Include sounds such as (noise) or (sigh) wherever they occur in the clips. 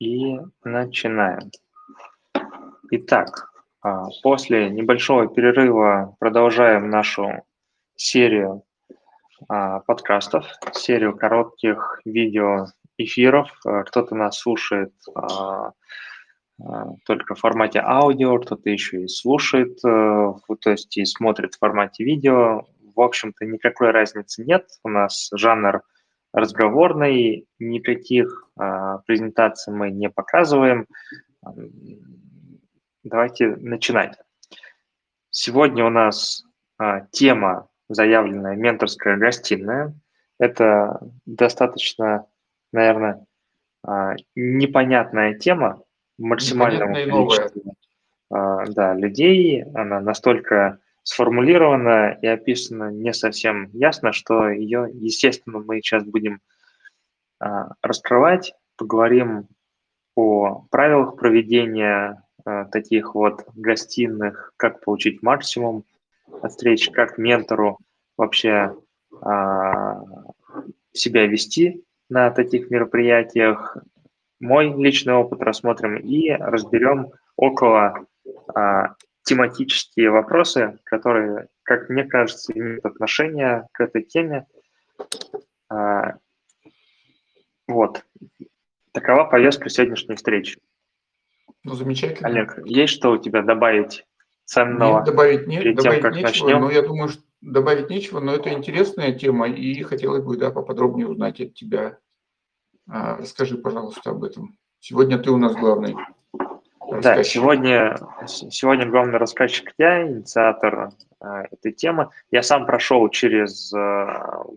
И начинаем. Итак, а, после небольшого перерыва продолжаем нашу серию а, подкастов, серию коротких видео эфиров. А, кто-то нас слушает только в формате аудио, кто-то еще и слушает, э, то есть и смотрит в формате видео. В общем-то, никакой разницы нет. У нас жанр разговорной, никаких а, презентаций мы не показываем. Давайте начинать. Сегодня у нас а, тема заявленная «Менторская гостиная». Это достаточно, наверное, а, непонятная тема максимальному количеству да, людей. Она настолько сформулирована и описана не совсем ясно, что ее, естественно, мы сейчас будем а, раскрывать, поговорим о правилах проведения а, таких вот гостиных, как получить максимум от встреч, как ментору вообще а, себя вести на таких мероприятиях. Мой личный опыт рассмотрим и разберем около тематические вопросы, которые, как мне кажется, имеют отношение к этой теме. А, вот. Такова повестка сегодняшней встречи. Ну, замечательно. Олег, есть что у тебя добавить ценного? Нет, добавить, нет, перед добавить тем, как нечего, начнем? но я думаю, что добавить нечего, но это интересная тема, и хотелось бы, да, поподробнее узнать от тебя. А, расскажи, пожалуйста, об этом. Сегодня ты у нас главный. Да, сегодня, сегодня главный рассказчик я, инициатор э, этой темы. Я сам прошел через э,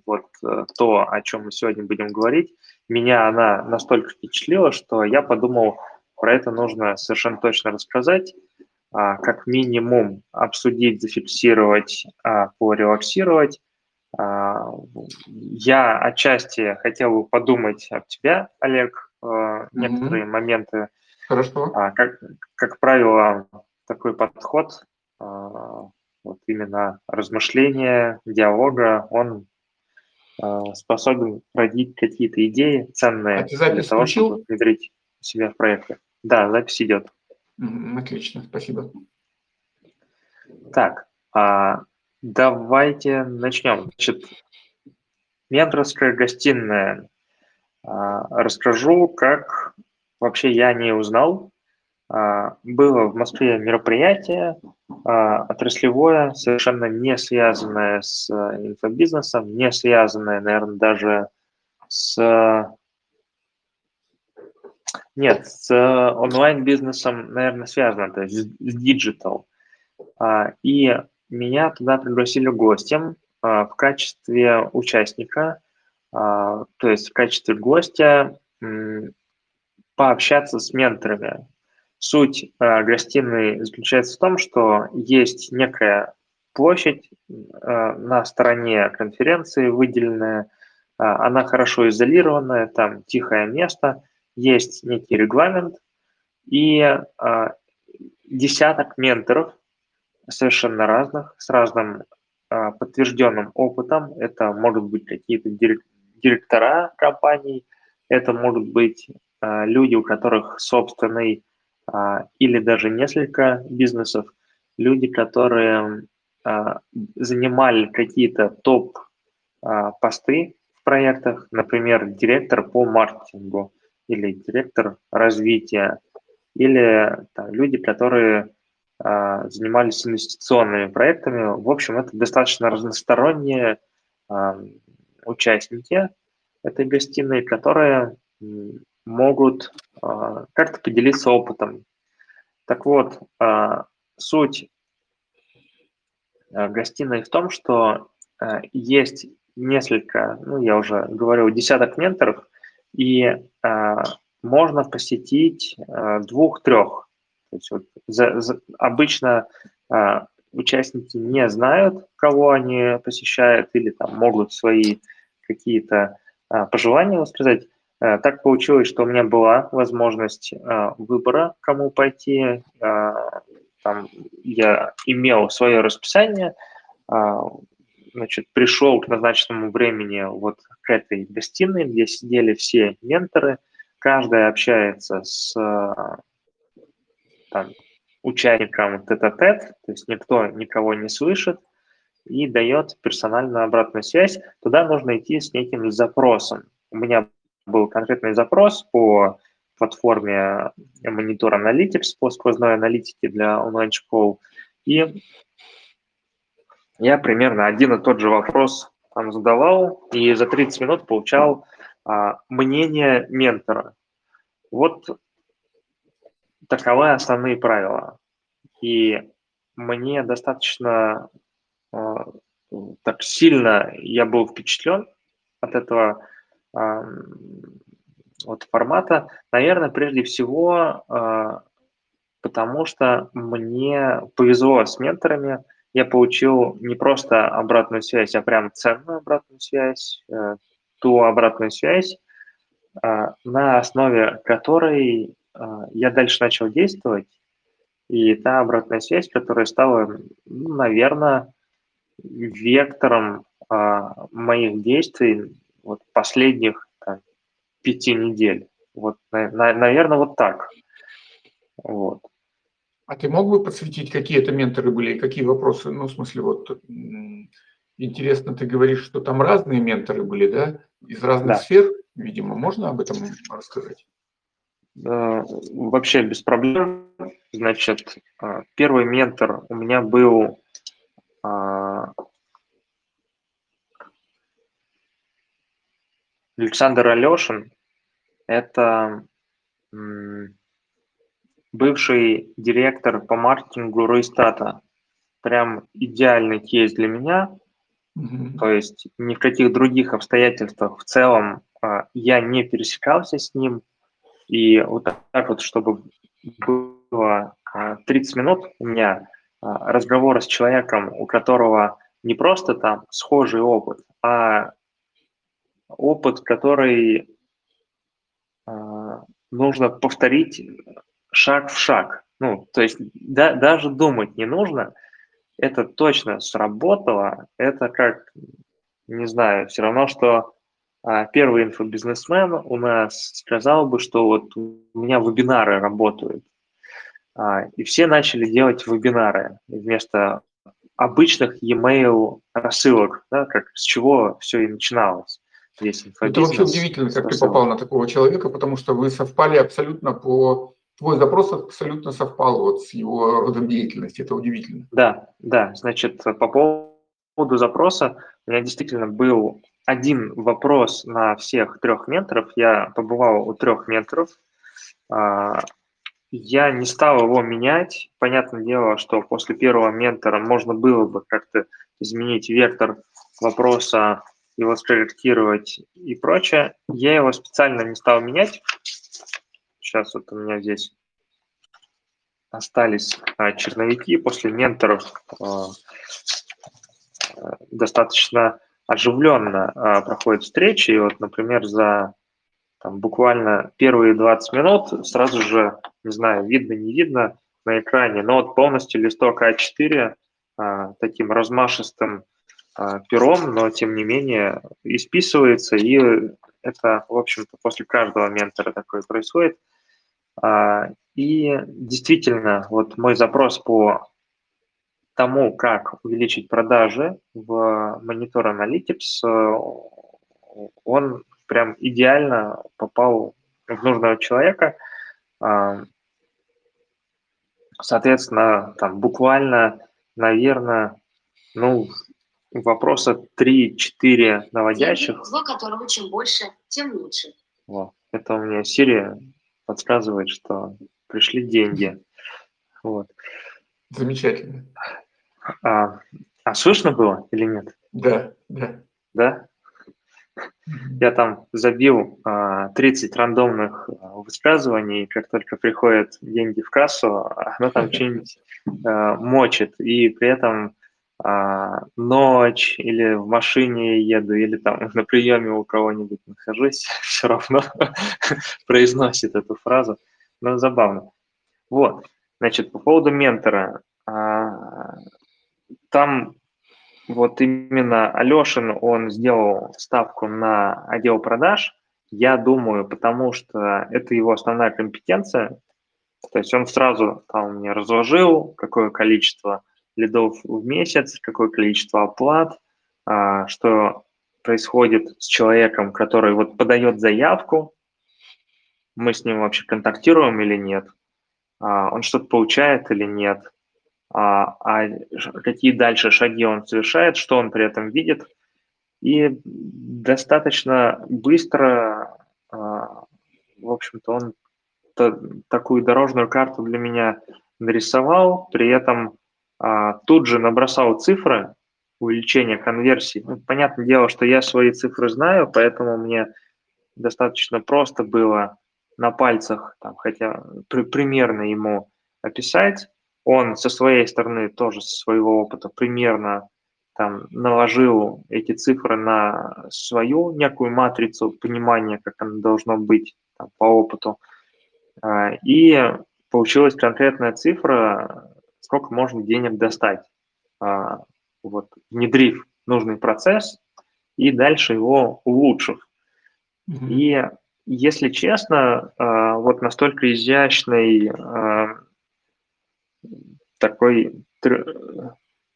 вот э, то, о чем мы сегодня будем говорить. Меня она настолько впечатлила, что я подумал, про это нужно совершенно точно рассказать, э, как минимум обсудить, зафиксировать, э, порелаксировать. Э, я отчасти хотел бы подумать об тебя, Олег, э, некоторые mm-hmm. моменты Хорошо. А, как, как правило, такой подход, а, вот именно размышления, диалога, он а, способен родить какие-то идеи ценные а ты для того, включил? чтобы внедрить себя в проекты. Да, запись идет. Отлично, спасибо. Так, а, давайте начнем. Значит, менторская гостиная. А, расскажу, как вообще я не узнал. А, было в Москве мероприятие а, отраслевое, совершенно не связанное с инфобизнесом, не связанное, наверное, даже с... Нет, с онлайн-бизнесом, наверное, связано, то есть с digital. А, и меня туда пригласили гостем в качестве участника, то есть в качестве гостя пообщаться с менторами. Суть э, гостиной заключается в том, что есть некая площадь э, на стороне конференции выделенная, э, она хорошо изолированная, там тихое место, есть некий регламент и э, десяток менторов совершенно разных, с разным э, подтвержденным опытом. Это могут быть какие-то директора компаний, это могут быть люди, у которых собственный а, или даже несколько бизнесов, люди, которые а, занимали какие-то топ-посты в проектах, например, директор по маркетингу или директор развития, или там, люди, которые занимались инвестиционными проектами. В общем, это достаточно разносторонние участники этой гостиной, которые могут а, как-то поделиться опытом. Так вот, а, суть а, гостиной в том, что есть несколько, ну, я уже говорил, десяток менторов, и можно посетить двух-трех. То есть вот за, за, обычно участники не знают, кого они посещают, или там могут свои какие-то пожелания высказать. Э, так получилось, что у меня была возможность э, выбора, кому пойти. Э, там я имел свое расписание, значит, пришел к назначенному времени вот к этой гостиной, где сидели все менторы, каждый общается с там, участником тет-а-тет, то есть никто никого не слышит и дает персональную обратную связь. Туда нужно идти с неким запросом. У меня был конкретный запрос по платформе Monitor Analytics, по сквозной аналитике для онлайн-школ. И я примерно один и тот же вопрос там задавал, и за 30 минут получал а, мнение ментора. Вот таковы основные правила. И мне достаточно э, так сильно я был впечатлен от этого вот формата, наверное, прежде всего, э, потому что мне повезло с менторами, я получил не просто обратную связь, а прям ценную обратную связь, э, ту обратную связь, э, на основе которой а, я дальше начал действовать, и та обратная связь, которая стала, ну, наверное, вектором а, моих действий вот последних там, пяти недель. Вот, на, на, наверное, вот так. Вот. А ты мог бы подсветить, какие это менторы были и какие вопросы? Ну, в смысле, вот интересно, ты говоришь, что там разные менторы были, да? Из разных да. сфер, видимо. Можно об этом рассказать? Э, вообще без проблем. Значит, э, первый ментор у меня был Александр Алешин. Это бывший директор по маркетингу Ройстата. Прям идеальный кейс для меня. Mm-hmm. То есть ни в каких других обстоятельствах в целом я не пересекался с ним, и вот так вот, чтобы было 30 а, минут у меня а, разговора с человеком, у которого не просто там схожий опыт, а опыт, который а, нужно повторить шаг в шаг. Ну, то есть да, даже думать не нужно, это точно сработало, это как, не знаю, все равно, что а первый инфобизнесмен у нас сказал бы, что вот у меня вебинары работают. А, и все начали делать вебинары вместо обычных e-mail рассылок, да, как с чего все и начиналось. Весь Это вообще удивительно, как ты попал на такого человека, потому что вы совпали абсолютно по... Твой запрос абсолютно совпал вот с его родом деятельности. Это удивительно. Да, да. Значит, по поводу запроса у меня действительно был один вопрос на всех трех менторов. Я побывал у трех менторов. А, я не стал его менять. Понятное дело, что после первого ментора можно было бы как-то изменить вектор вопроса, его скорректировать и прочее. Я его специально не стал менять. Сейчас вот у меня здесь остались а, черновики после менторов. А, достаточно оживленно а, проходят встречи. И вот, например, за там, буквально первые 20 минут сразу же, не знаю, видно, не видно на экране, но вот полностью листок А4 а, таким размашистым пером, но тем не менее исписывается, и это, в общем-то, после каждого ментора такое происходит. А, и действительно, вот мой запрос по тому, как увеличить продажи в Monitor Analytics, э, он прям идеально попал в нужного человека. А, соответственно, там буквально, наверное, ну, вопроса 3-4 наводящих. Зло которого чем больше, тем лучше. Вот. Это у меня Сирия подсказывает, что пришли деньги. Вот. Замечательно. А, а слышно было или нет? Да, да. Да? Я там забил а, 30 рандомных а, высказываний, как только приходят деньги в кассу, оно там (laughs) что-нибудь а, мочит, и при этом а, ночь или в машине еду, или там (laughs) на приеме у кого-нибудь нахожусь, (laughs) все равно (laughs) произносит эту фразу. Ну, забавно. Вот, значит, по поводу ментора. А, там вот именно Алешин, он сделал ставку на отдел продаж, я думаю, потому что это его основная компетенция, то есть он сразу там мне разложил, какое количество лидов в месяц, какое количество оплат, а, что происходит с человеком, который вот подает заявку, мы с ним вообще контактируем или нет, а, он что-то получает или нет, а, а какие дальше шаги он совершает, что он при этом видит. И достаточно быстро, в общем-то, он такую дорожную карту для меня нарисовал, при этом тут же набросал цифры увеличения конверсии. Ну, понятное дело, что я свои цифры знаю, поэтому мне достаточно просто было на пальцах, там, хотя при, примерно ему описать. Он со своей стороны тоже со своего опыта примерно там наложил эти цифры на свою некую матрицу понимания, как оно должно быть там, по опыту. А, и получилась конкретная цифра, сколько можно денег достать, а, вот, внедрив нужный процесс и дальше его улучшив. Mm-hmm. И если честно, а, вот настолько изящной а, такой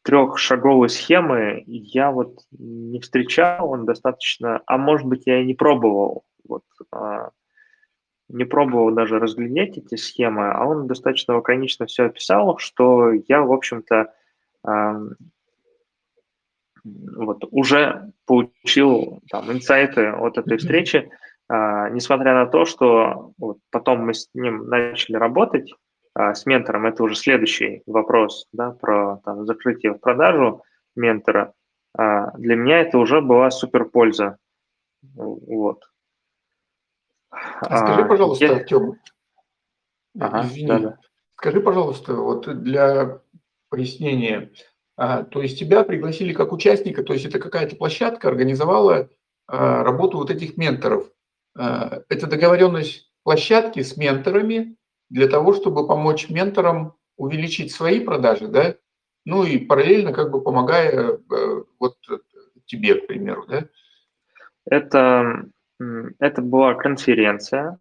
трехшаговой схемы я вот не встречал, он достаточно, а может быть я и не пробовал, вот, не пробовал даже разглядеть эти схемы, а он достаточно лаконично все описал, что я, в общем-то, вот уже получил там инсайты от этой встречи, а, несмотря на то, что вот потом мы с ним начали работать, а, с ментором, это уже следующий вопрос, да, про там, закрытие в продажу ментора, а, для меня это уже была супер польза. Вот. А скажи, пожалуйста, я... Артем, ага, извини, да, да. скажи, пожалуйста, вот для пояснения, то есть тебя пригласили как участника, то есть это какая-то площадка организовала работу вот этих менторов. Это договоренность площадки с менторами для того, чтобы помочь менторам увеличить свои продажи, да, ну и параллельно как бы помогая э, вот тебе, к примеру, да? Это, это была конференция.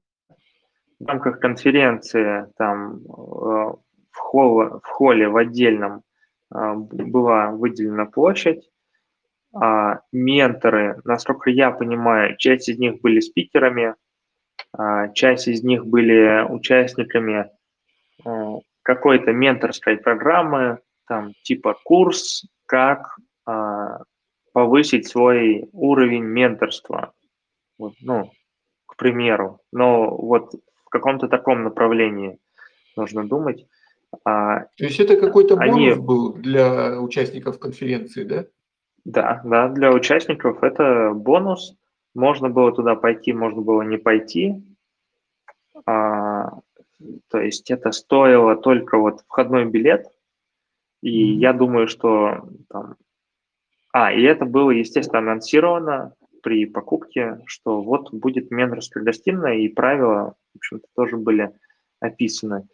В рамках конференции там э, в, холле, в холле в отдельном была выделена площадь, а, менторы, насколько я понимаю, часть из них были спикерами, а, часть из них были участниками а, какой-то менторской программы, там типа курс, как а, повысить свой уровень менторства. Вот, ну, к примеру. Но вот в каком-то таком направлении нужно думать. А, То есть это какой-то бонус они... был для участников конференции, да? Да, да, для участников это бонус. Можно было туда пойти, можно было не пойти. А, то есть это стоило только вот входной билет. И mm-hmm. я думаю, что там... А, и это было, естественно, анонсировано при покупке, что вот будет менторская гостиная, и правила, в общем-то, тоже были описаны.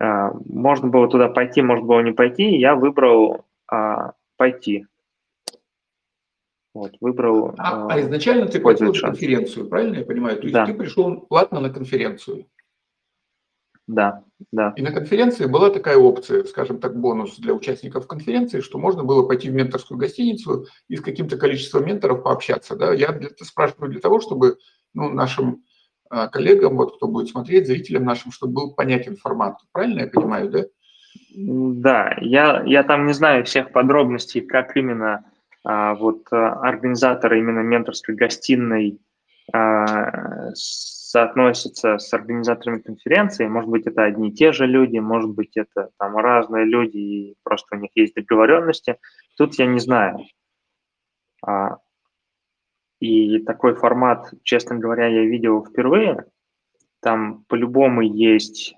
А, можно было туда пойти, можно было не пойти, я выбрал а, пойти. Вот, выбрал. А, а изначально ты платил за конференцию, правильно я понимаю? То есть да. ты пришел платно на конференцию. Да, да. И на конференции была такая опция, скажем так, бонус для участников конференции, что можно было пойти в менторскую гостиницу и с каким-то количеством менторов пообщаться. Да? Я для, спрашиваю для того, чтобы ну, нашим а, коллегам, вот кто будет смотреть, зрителям нашим, чтобы был понятен формат. Правильно я понимаю, да? Да, я, я там не знаю всех подробностей, как именно а, вот э, организаторы именно менторской гостиной а, соотносятся с организаторами конференции. Может быть, это одни и те же люди, может быть, это там разные люди, и просто у них есть договоренности. Тут я не знаю. А, и такой формат, честно говоря, я видел впервые. Там по-любому есть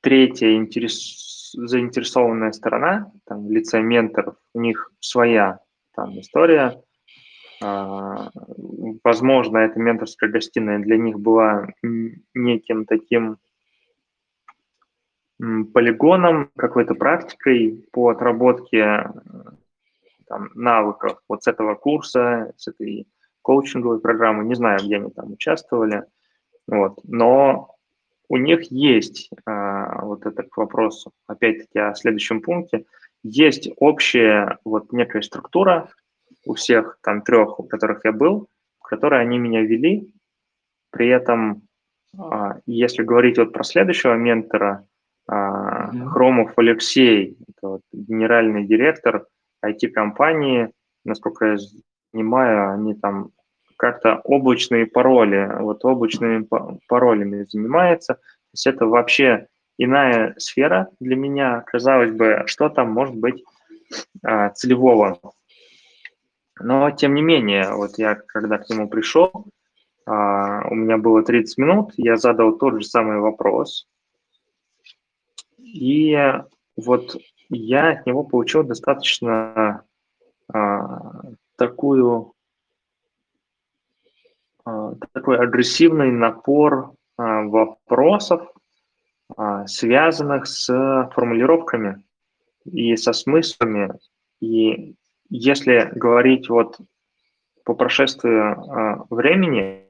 третья интерес заинтересованная сторона, там, лица менторов, у них своя там история. А, возможно, эта менторская гостиная для них была неким таким полигоном, какой-то практикой по отработке там, навыков вот с этого курса, с этой коучинговые программы, не знаю, где они там участвовали, вот, но у них есть, а, вот это к вопросу, опять-таки о следующем пункте, есть общая вот некая структура у всех там трех, у которых я был, в которой они меня вели, при этом, а, если говорить вот про следующего ментора, mm-hmm. Хромов Алексей, это вот генеральный директор IT-компании, насколько я понимаю, они там как-то облачные пароли, вот облачными паролями занимается. То есть это вообще иная сфера для меня. Казалось бы, что там может быть а, целевого. Но тем не менее, вот я когда к нему пришел, а, у меня было 30 минут, я задал тот же самый вопрос. И вот я от него получил достаточно а, такую а, такой агрессивный напор вопросов, связанных с формулировками и со смыслами. И если говорить вот по прошествию времени,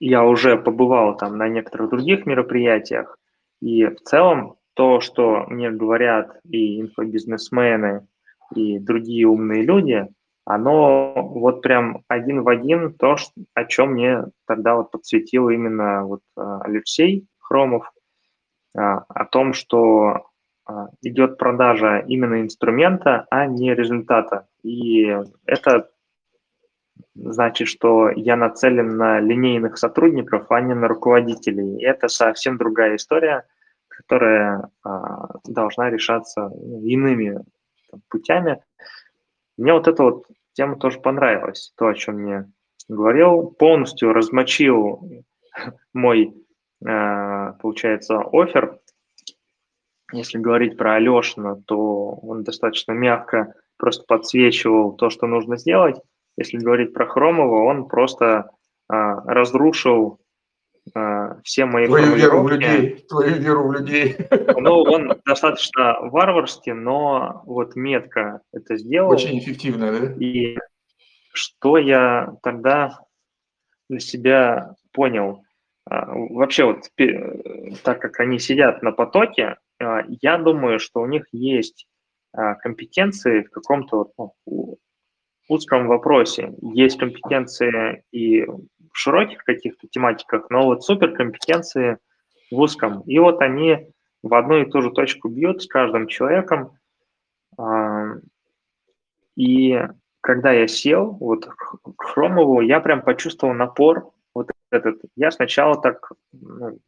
я уже побывал там на некоторых других мероприятиях, и в целом то, что мне говорят и инфобизнесмены, и другие умные люди, оно вот прям один в один то, о чем мне тогда вот подсветил именно вот а, Алексей Хромов, а, о том, что а, идет продажа именно инструмента, а не результата. И это значит, что я нацелен на линейных сотрудников, а не на руководителей. И это совсем другая история, которая должна решаться иными путями. Мне вот эта вот тема тоже понравилась, то, о чем мне говорил. Полностью размочил (laughs) мой, э, получается, офер. Если говорить про Алешина, то он достаточно мягко просто подсвечивал то, что нужно сделать. Если говорить про Хромова, он просто э, разрушил Э, все мои твою веру в людей, твою веру в людей. (laughs) Ну, он достаточно варварский, но вот метко это сделал. Очень эффективно, да? И что я тогда для себя понял? А, вообще вот так как они сидят на потоке, а, я думаю, что у них есть а, компетенции в каком-то ну, узком вопросе. Есть компетенции и в широких каких-то тематиках, но вот суперкомпетенции в узком. И вот они в одну и ту же точку бьют с каждым человеком. А, и когда я сел вот к Хромову, я прям почувствовал напор вот этот. Я сначала так ну,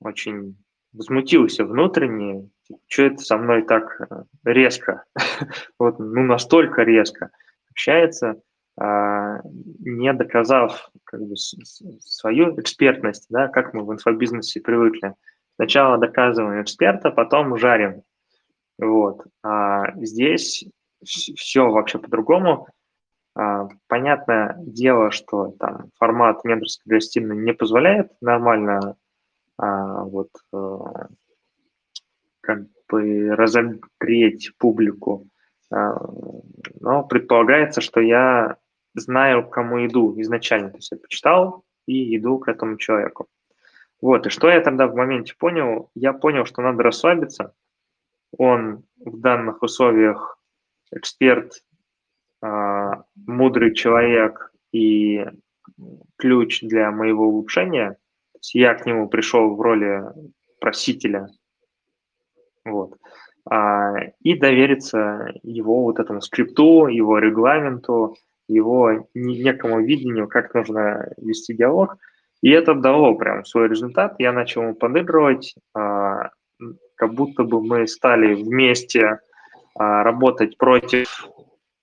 очень возмутился внутренне, типа, что это со мной так э, резко, (laughs) вот, ну, настолько резко общается. А, не доказав как бы, свою экспертность, да, как мы в инфобизнесе привыкли. Сначала доказываем эксперта, потом жарим. Вот. А здесь все вообще по-другому. А, понятное дело, что там формат менторской гостиной не позволяет нормально вот, а, как бы разогреть публику. А, но предполагается, что я знаю, к кому иду изначально. То есть я почитал и иду к этому человеку. Вот, и что я тогда в моменте понял? Я понял, что надо расслабиться. Он в данных условиях эксперт, э, мудрый человек и ключ для моего улучшения. Я к нему пришел в роли просителя. Вот. А, и довериться его вот этому скрипту, его регламенту, его некому видению, как нужно вести диалог. И это дало прям свой результат. Я начал ему подыгрывать, а, как будто бы мы стали вместе а, работать против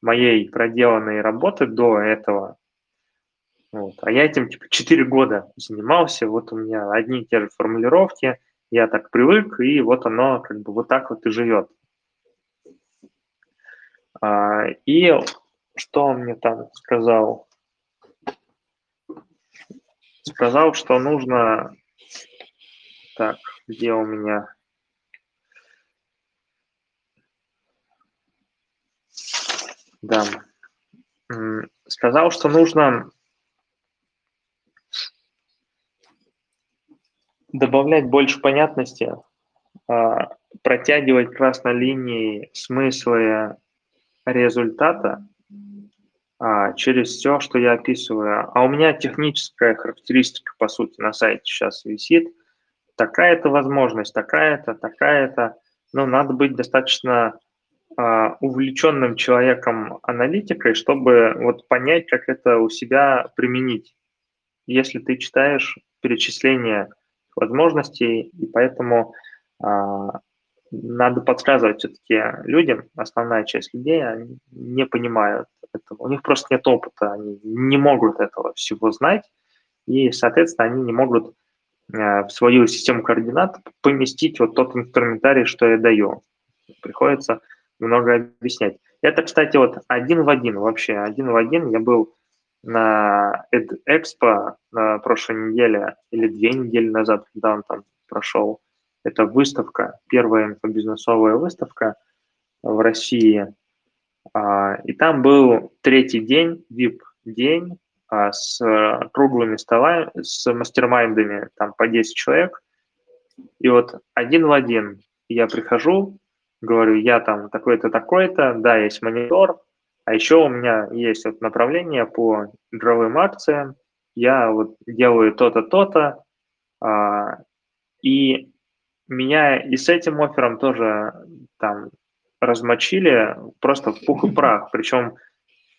моей проделанной работы до этого. Вот. А я этим типа 4 года занимался, вот у меня одни и те же формулировки, я так привык, и вот оно как бы вот так вот и живет. И что он мне там сказал? Сказал, что нужно... Так, где у меня... Да. Сказал, что нужно добавлять больше понятности, а, протягивать красной линией смыслы результата а, через все, что я описываю. А у меня техническая характеристика, по сути, на сайте сейчас висит. Такая-то возможность, такая-то, такая-то. Но надо быть достаточно а, увлеченным человеком аналитикой, чтобы вот понять, как это у себя применить. Если ты читаешь перечисление возможностей, и поэтому а, надо подсказывать все-таки людям, основная часть людей, они не понимают этого, у них просто нет опыта, они не могут этого всего знать, и, соответственно, они не могут э, в свою систему координат поместить вот тот инструментарий, что я даю. Приходится много объяснять. Это, кстати, вот один в один, вообще один в один. Я был на EdExpo на прошлой неделе или две недели назад, когда он там прошел. Это выставка, первая инфобизнесовая выставка в России. А, и там был третий день, VIP-день, а, с круглыми столами, с мастер-майндами, там по 10 человек. И вот один в один я прихожу, говорю, я там такой-то, такой-то, да, есть монитор, а еще у меня есть вот направление по игровым акциям, я вот делаю то-то, то-то, а, и меня и с этим оффером тоже там размочили просто в пух и (laughs) прах, причем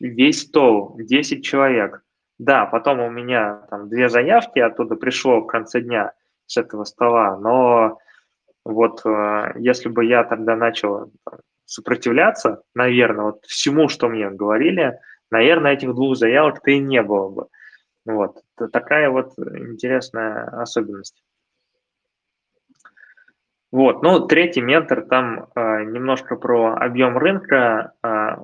весь стол, 10 человек. Да, потом у меня там две заявки оттуда пришло в конце дня с этого стола, но вот э, если бы я тогда начал сопротивляться, наверное, вот всему, что мне говорили, наверное, этих двух заявок-то и не было бы. Вот. Такая вот интересная особенность. Вот, ну, третий ментор, там э, немножко про объем рынка. Э,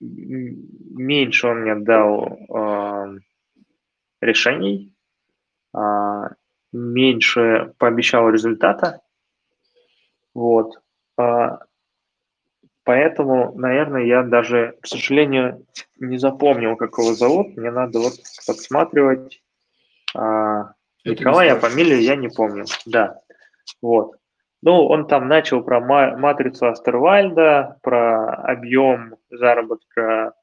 меньше он мне дал э, решений, э, меньше пообещал результата. Вот. Э, поэтому, наверное, я даже, к сожалению, не запомнил, как его зовут. Мне надо вот подсматривать. Э, Николая, фамилию я не помню. Да. Вот. Ну, он там начал про матрицу Астервальда, про объем заработка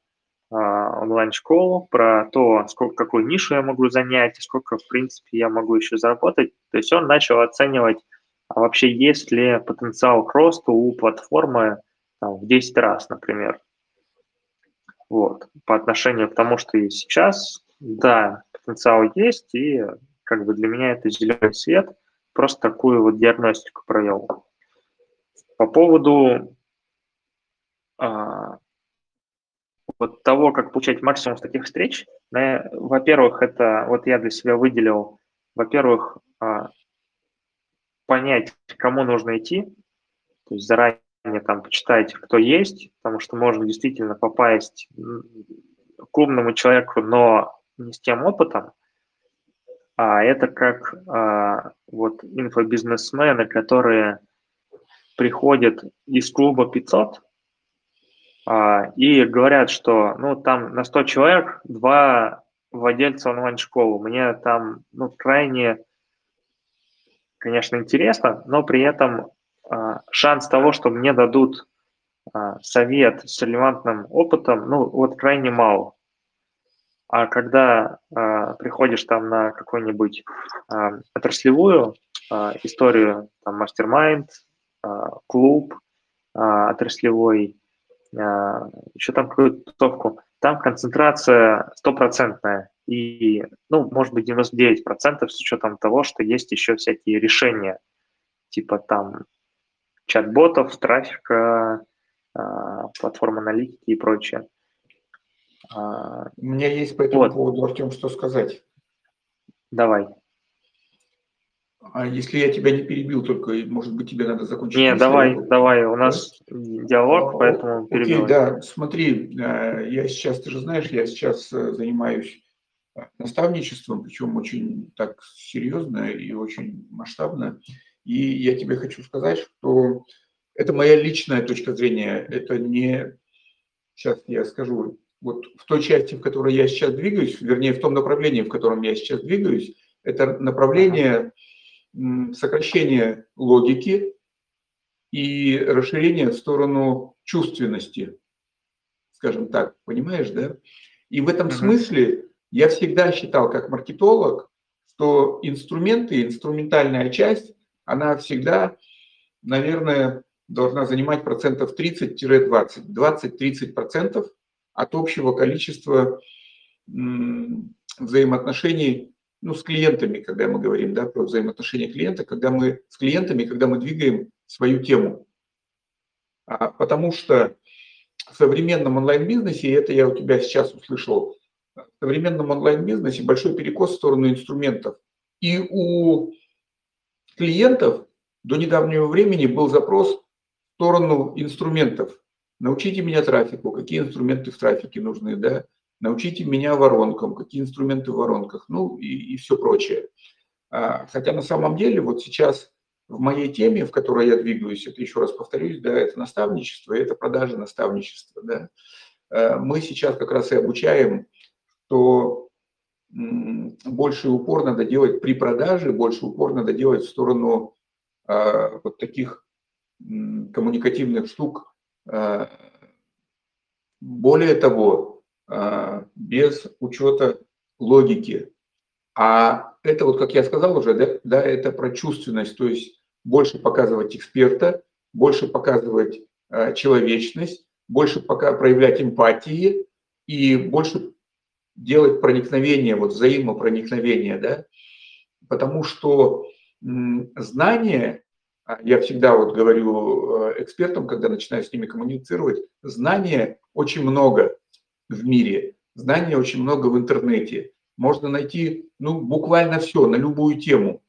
э, онлайн-школ, про то, сколько, какую нишу я могу занять, сколько, в принципе, я могу еще заработать. То есть он начал оценивать, а вообще есть ли потенциал к росту у платформы там, в 10 раз, например. Вот. По отношению к тому, что есть сейчас, да, потенциал есть, и как бы для меня это зеленый свет – просто такую вот диагностику провел. По поводу а, вот того, как получать максимум с таких встреч, во-первых, это вот я для себя выделил, во-первых, а, понять, кому нужно идти, то есть заранее там почитать, кто есть, потому что можно действительно попасть к умному человеку, но не с тем опытом, а это как а, вот инфобизнесмены, которые приходят из клуба 500 а, и говорят, что ну там на 100 человек два владельца онлайн-школы. Мне там ну, крайне, конечно, интересно, но при этом а, шанс того, что мне дадут а, совет с релевантным опытом, ну вот крайне мало. А когда э, приходишь там на какую-нибудь э, отраслевую э, историю, там мастер-майнд, э, клуб э, отраслевой, еще там какую-то тусовку, там концентрация стопроцентная. И, ну, может быть, 99% с учетом того, что есть еще всякие решения, типа там чат-ботов, трафика, э, платформ аналитики и прочее. А, У меня есть по этому вот. поводу, Артем, что сказать. Давай. А если я тебя не перебил, только, может быть, тебе надо закончить? Нет, давай, я... давай, у нас да? диалог, а, поэтому. Окей, да, смотри, э, я сейчас, ты же знаешь, я сейчас э, занимаюсь э, наставничеством, причем очень так серьезно и очень масштабно. И я тебе хочу сказать, что это моя личная точка зрения, это не сейчас я скажу, вот в той части, в которой я сейчас двигаюсь, вернее, в том направлении, в котором я сейчас двигаюсь, это направление сокращения логики и расширения в сторону чувственности, скажем так, понимаешь, да? И в этом uh-huh. смысле я всегда считал, как маркетолог, что инструменты, инструментальная часть, она всегда, наверное, должна занимать процентов 30-20, 20-30 процентов от общего количества взаимоотношений ну, с клиентами, когда мы говорим да, про взаимоотношения клиента, когда мы с клиентами, когда мы двигаем свою тему. А, потому что в современном онлайн-бизнесе, и это я у тебя сейчас услышал, в современном онлайн-бизнесе большой перекос в сторону инструментов. И у клиентов до недавнего времени был запрос в сторону инструментов. Научите меня трафику, какие инструменты в трафике нужны, да, научите меня воронкам, какие инструменты в воронках, ну и, и все прочее. А, хотя на самом деле вот сейчас в моей теме, в которой я двигаюсь, это еще раз повторюсь, да, это наставничество, это продажа наставничества, да. Э, мы сейчас как раз и обучаем, что больше упор надо делать при продаже, больше упор надо делать в сторону а, вот таких коммуникативных штук. А, более того, без учета логики. А это вот, как я сказал уже, да, да, это про чувственность, то есть больше показывать эксперта, больше показывать э, человечность, больше пока проявлять эмпатии и больше делать проникновение, вот взаимопроникновение, да, потому что знание, а, я всегда вот говорю экспертам, когда начинаю с ними коммуницировать, знания очень много в мире, знания очень много в интернете. Можно найти, ну, буквально все, на любую тему.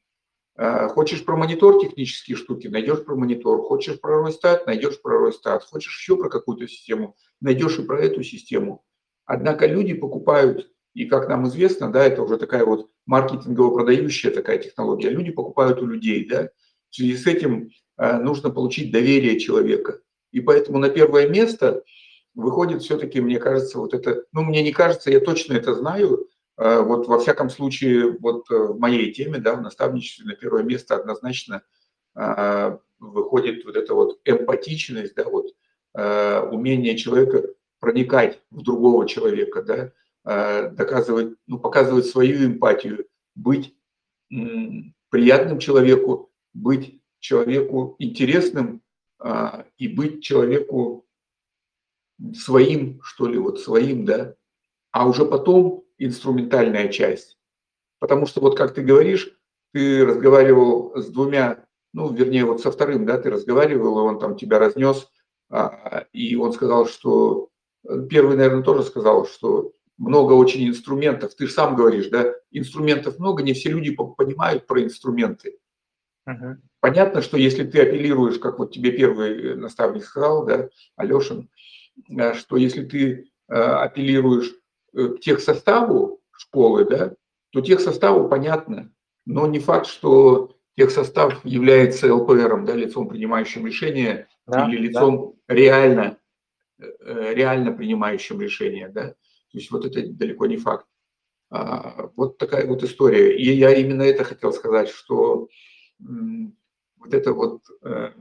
А, хочешь про монитор технические штуки, найдешь про монитор. Хочешь про Ройстат, найдешь про Ройстат. Хочешь еще про какую-то систему, найдешь и про эту систему. Однако люди покупают, и как нам известно, да, это уже такая вот маркетингово-продающая такая технология, люди покупают у людей, да. В связи с этим э, нужно получить доверие человека. И поэтому на первое место выходит все-таки, мне кажется, вот это, ну, мне не кажется, я точно это знаю, э, вот во всяком случае, вот э, в моей теме, да, в наставничестве на первое место однозначно выходит вот эта вот эмпатичность, да, вот умение человека проникать в другого человека, да, доказывать, ну, показывать свою эмпатию, быть приятным человеку, быть человеку интересным и быть человеку своим, что ли, вот своим, да, а уже потом инструментальная часть. Потому что вот как ты говоришь, ты разговаривал с двумя, ну, вернее, вот со вторым, да, ты разговаривал, и он там тебя разнес, а, и он сказал, что Первый, наверное, тоже сказал, что много очень инструментов. Ты же сам говоришь, да, инструментов много, не все люди понимают про инструменты. Uh-huh. Понятно, что если ты апеллируешь, как вот тебе первый наставник сказал, да, Алешин, э, что если ты э, апеллируешь э, к техсоставу школы, да, то техсоставу понятно, но не факт, что техсостав является ЛПРом, да, лицом принимающим решения да, или лицом да. реально Э, реально принимающим решения, да, то есть вот это далеко не факт. А, вот такая вот история. И я именно это хотел сказать, что вот это вот э,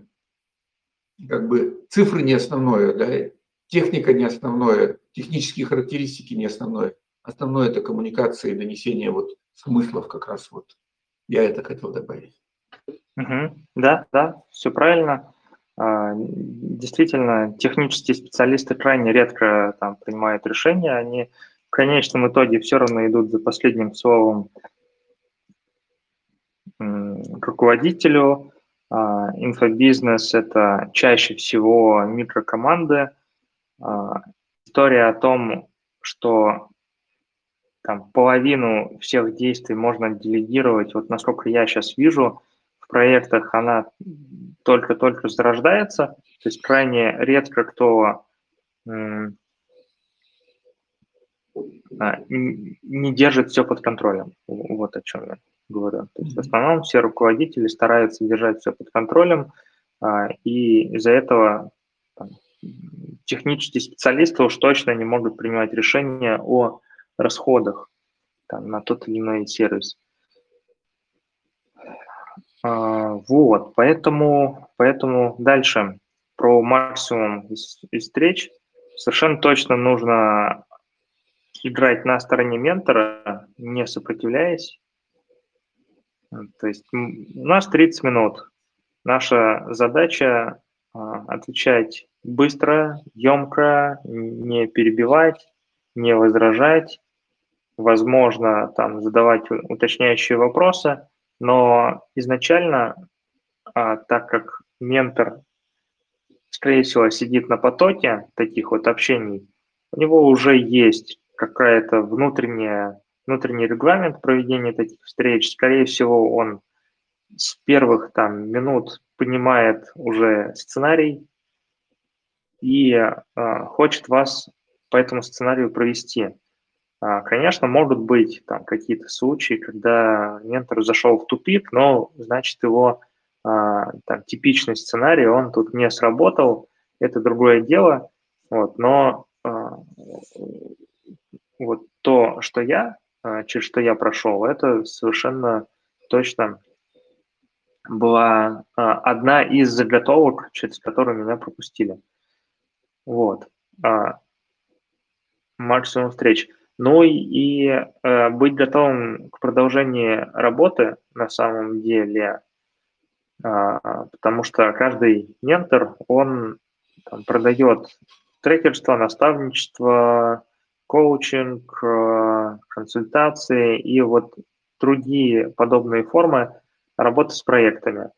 как бы цифры не основное, да, техника не основное, технические характеристики не основное. Основное это коммуникация и донесение вот смыслов как раз вот. Я это хотел добавить. Угу. Да, да, все правильно. А, действительно, технические специалисты крайне редко там, принимают решения, они в конечном итоге все равно идут за последним словом руководителю. А, инфобизнес – это чаще всего микрокоманды. А, история о том, что там, половину всех действий можно делегировать, вот насколько я сейчас вижу, в проектах она только-только зарождается, то есть крайне редко кто а, не держит все под контролем. Вот о чем я говорю. То есть в основном все руководители стараются держать все под контролем, а, и из-за этого технические специалисты уж точно не могут принимать решения о расходах там, на тот или иной сервис. А, вот, поэтому, поэтому дальше про максимум из, из встреч. Совершенно точно нужно играть на стороне ментора, не сопротивляясь. То есть у нас 30 минут. Наша задача а, отвечать быстро, емко, не перебивать, не возражать, возможно, там задавать уточняющие вопросы, но изначально, а, так как ментор, скорее всего, сидит на потоке таких вот общений, у него уже есть какая-то внутренняя, внутренний регламент проведения таких встреч. Скорее всего, он с первых там минут понимает уже сценарий и э, хочет вас по этому сценарию провести. А, конечно, могут быть там какие-то случаи, когда ментор зашел в тупик, но значит его а, там, типичный сценарий, он тут не сработал, это другое дело. Вот, но а, вот то, что я, через что я прошел, это совершенно точно была одна из заготовок, через которую меня пропустили. Вот. Максимум встреч. Ну и э, быть готовым к продолжению работы на самом деле, э, потому что каждый ментор, он там, продает трекерство, наставничество, коучинг, э, консультации и вот другие подобные формы работы с проектами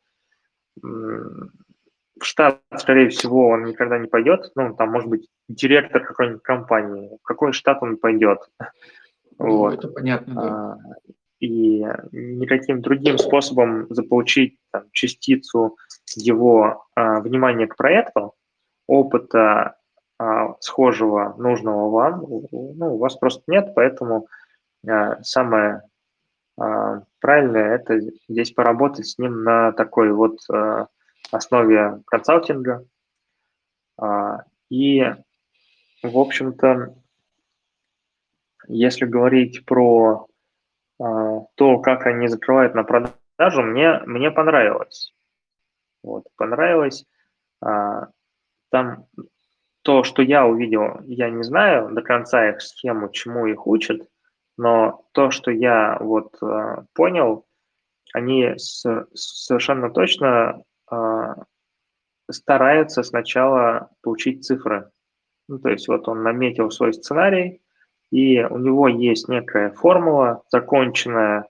в штат, скорее всего, он никогда не пойдет. Ну, там, может быть, директор какой-нибудь компании. В какой штат он пойдет? Ну, вот. это понятно, да. А, и никаким другим способом заполучить там, частицу его а, внимания к проекту, опыта а, схожего, нужного вам, ну, у вас просто нет, поэтому а, самое а, правильное – это здесь поработать с ним на такой вот а, основе консалтинга. А, и, в общем-то, если говорить про а, то, как они закрывают на продажу, мне, мне понравилось. Вот, понравилось. А, там то, что я увидел, я не знаю до конца их схему, чему их учат, но то, что я вот понял, они совершенно точно старается сначала получить цифры. Ну, то есть вот он наметил свой сценарий, и у него есть некая формула законченная,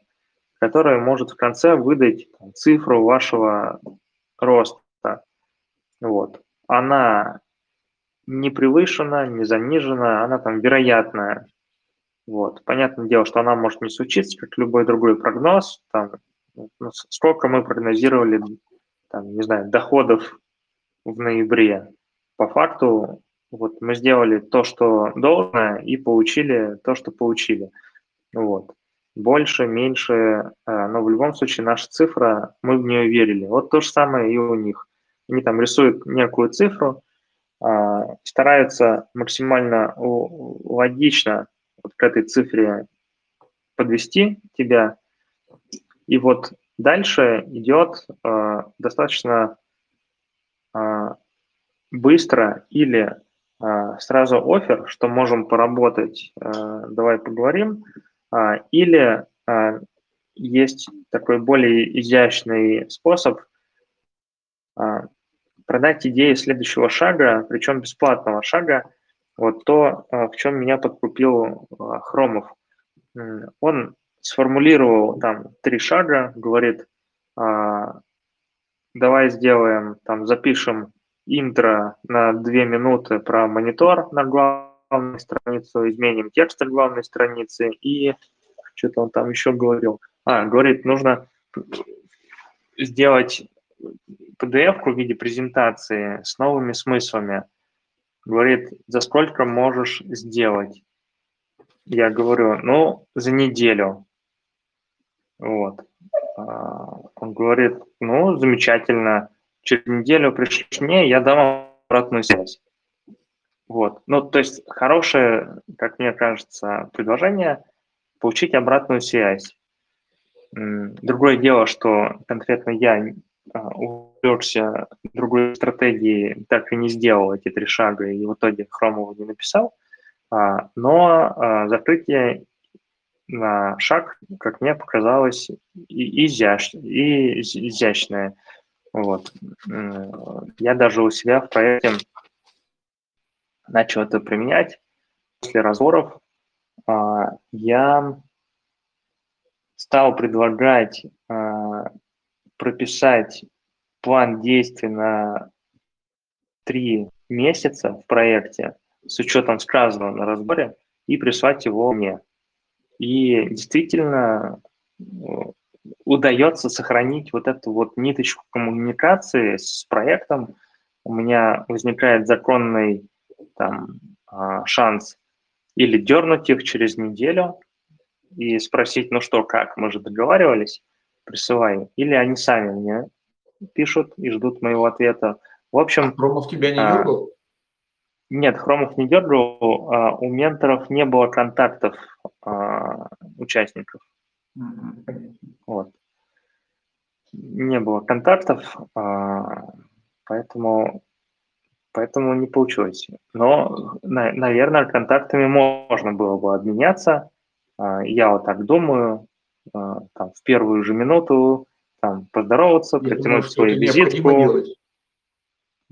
которая может в конце выдать там, цифру вашего роста. Вот. Она не превышена, не занижена, она там вероятная. Вот. Понятное дело, что она может не случиться, как любой другой прогноз. Там, ну, сколько мы прогнозировали там, не знаю, доходов в ноябре. По факту вот мы сделали то, что должно, и получили то, что получили. Вот. Больше, меньше, э, но в любом случае наша цифра, мы в нее верили. Вот то же самое и у них. Они там рисуют некую цифру, а, стараются максимально логично вот к этой цифре подвести тебя. И вот Дальше идет э, достаточно э, быстро или э, сразу офер, что можем поработать, э, давай поговорим, э, или э, есть такой более изящный способ э, продать идеи следующего шага, причем бесплатного шага, вот то, э, в чем меня подкупил э, Хромов. Он сформулировал там три шага, говорит, а, давай сделаем, там запишем интро на две минуты про монитор на главной странице, изменим текст главной страницы и что-то он там еще говорил. А, говорит, нужно сделать PDF в виде презентации с новыми смыслами. Говорит, за сколько можешь сделать? Я говорю, ну, за неделю. Вот. А, он говорит, ну, замечательно, через неделю пришли мне, я дам обратную связь. Вот. Ну, то есть хорошее, как мне кажется, предложение получить обратную связь. Другое дело, что конкретно я а, увлекся другой стратегией, так и не сделал эти три шага и в итоге Хромову не написал. А, но закрытие шаг, как мне показалось, изящ, и изящное. Вот. Я даже у себя в проекте начал это применять. После разборов я стал предлагать прописать план действий на три месяца в проекте с учетом сказанного на разборе и прислать его мне. И действительно э, удается сохранить вот эту вот ниточку коммуникации с проектом. У меня возникает законный там, а, шанс или дернуть их через неделю и спросить, ну что, как, мы же договаривались, присылай. Или они сами мне пишут и ждут моего ответа. В общем... А Хромов тебя не дергал? А, нет, Хромов не дергал. А, у менторов не было контактов а, участников. Mm-hmm. Вот. Не было контактов, а, поэтому, поэтому не получилось. Но, на, наверное, контактами можно было бы обменяться. А, я вот так думаю. А, там, в первую же минуту там, поздороваться, я протянуть думаю, свою визитку.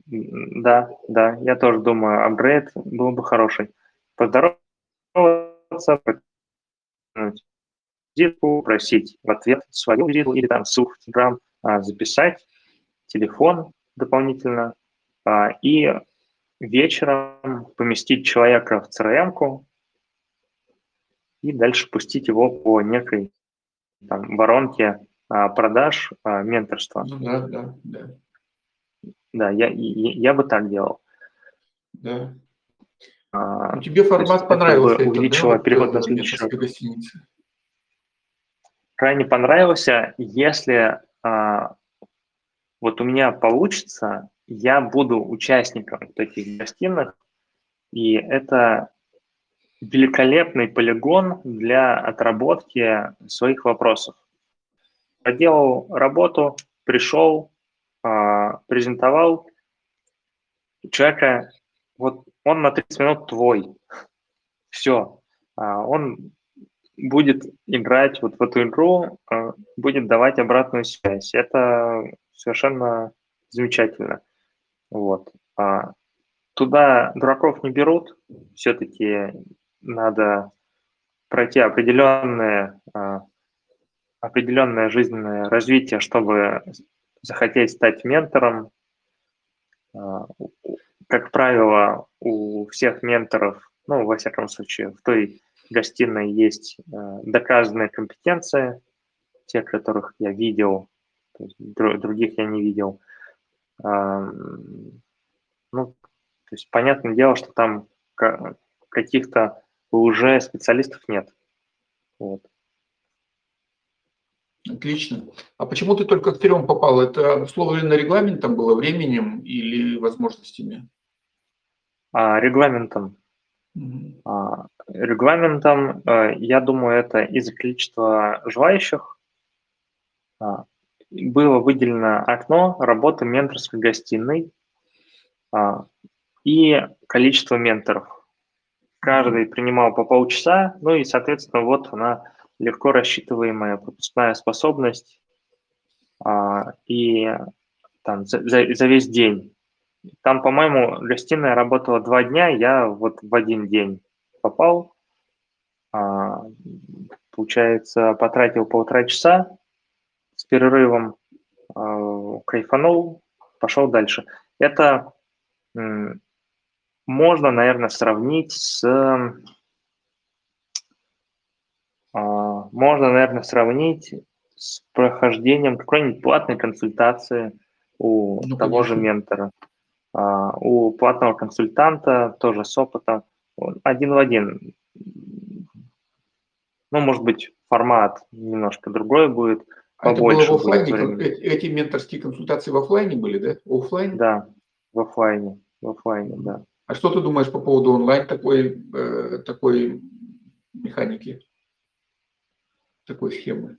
Да, да, я тоже думаю, апгрейд был бы хороший. Поздороваться, визитку, просить в ответ свою визитку или там ссылку в Telegram записать, телефон дополнительно, а, и вечером поместить человека в CRM-ку и дальше пустить его по некой там, воронки а, продаж, а, менторства. Ну, да, да, да. Да, я, я, я бы так делал. Да. А, ну, тебе формат понравился. Это, увеличило да, переход на следующий. Крайне понравился. Если а, вот у меня получится, я буду участником таких гостиных, и это великолепный полигон для отработки своих вопросов. Проделал работу, пришел, а, презентовал человека, вот он на 30 минут твой, все, а, он будет играть вот в эту игру, а, будет давать обратную связь. Это совершенно замечательно. Вот. Туда дураков не берут, все-таки надо пройти определенное, а, определенное жизненное развитие, чтобы захотеть стать ментором. Как правило, у всех менторов, ну, во всяком случае, в той гостиной есть а, доказанные компетенции, те, которых я видел, других я не видел. Ну, то есть понятное дело, что там каких-то уже специалистов нет. Вот. Отлично. А почему ты только к трем попал? Это условлено регламентом было, временем или возможностями? А, регламентом. А, регламентом, а, я думаю, это из-за количества желающих. А, было выделено окно работы менторской гостиной и количество менторов каждый принимал по полчаса, ну и, соответственно, вот она легко рассчитываемая пропускная способность и там за, за весь день. Там, по-моему, гостиная работала два дня, я вот в один день попал, а, получается, потратил полтора часа с перерывом, а, кайфанул, пошел дальше. Это можно, наверное, сравнить с... А, можно, наверное, сравнить с прохождением какой-нибудь платной консультации у ну, того конечно. же ментора. А, у платного консультанта тоже с опытом один в один. Ну, может быть, формат немножко другой будет, побольше. А это было в офлайне? Эти менторские консультации в офлайне были, да? Офлайн? Да, в офлайне. В офлайне, да. А что ты думаешь по поводу онлайн такой, э, такой механики, такой схемы?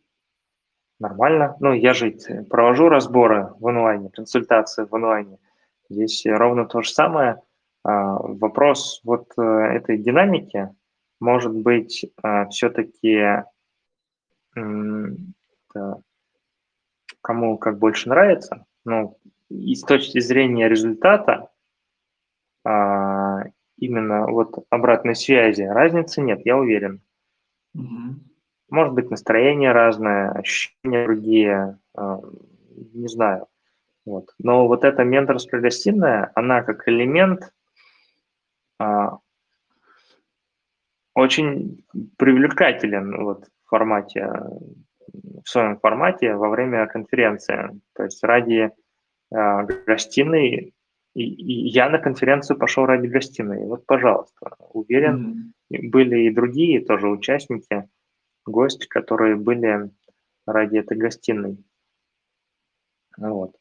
Нормально. Ну, я же провожу разборы в онлайне, консультации в онлайне. Здесь ровно то же самое. А, вопрос вот э, этой динамики может быть а, все-таки кому как больше нравится, ну, и с точки зрения результата, а, именно вот обратной связи разницы нет, я уверен. Mm-hmm. Может быть, настроение разное, ощущения другие, не знаю. Вот. Но вот эта менторская гостиная, она как элемент а, очень привлекателен вот, в формате, в своем формате во время конференции. То есть ради а, гостиной, и, и я на конференцию пошел ради гостиной. Вот, пожалуйста, уверен, mm-hmm. были и другие тоже участники, гости, которые были ради этой гостиной. Вот.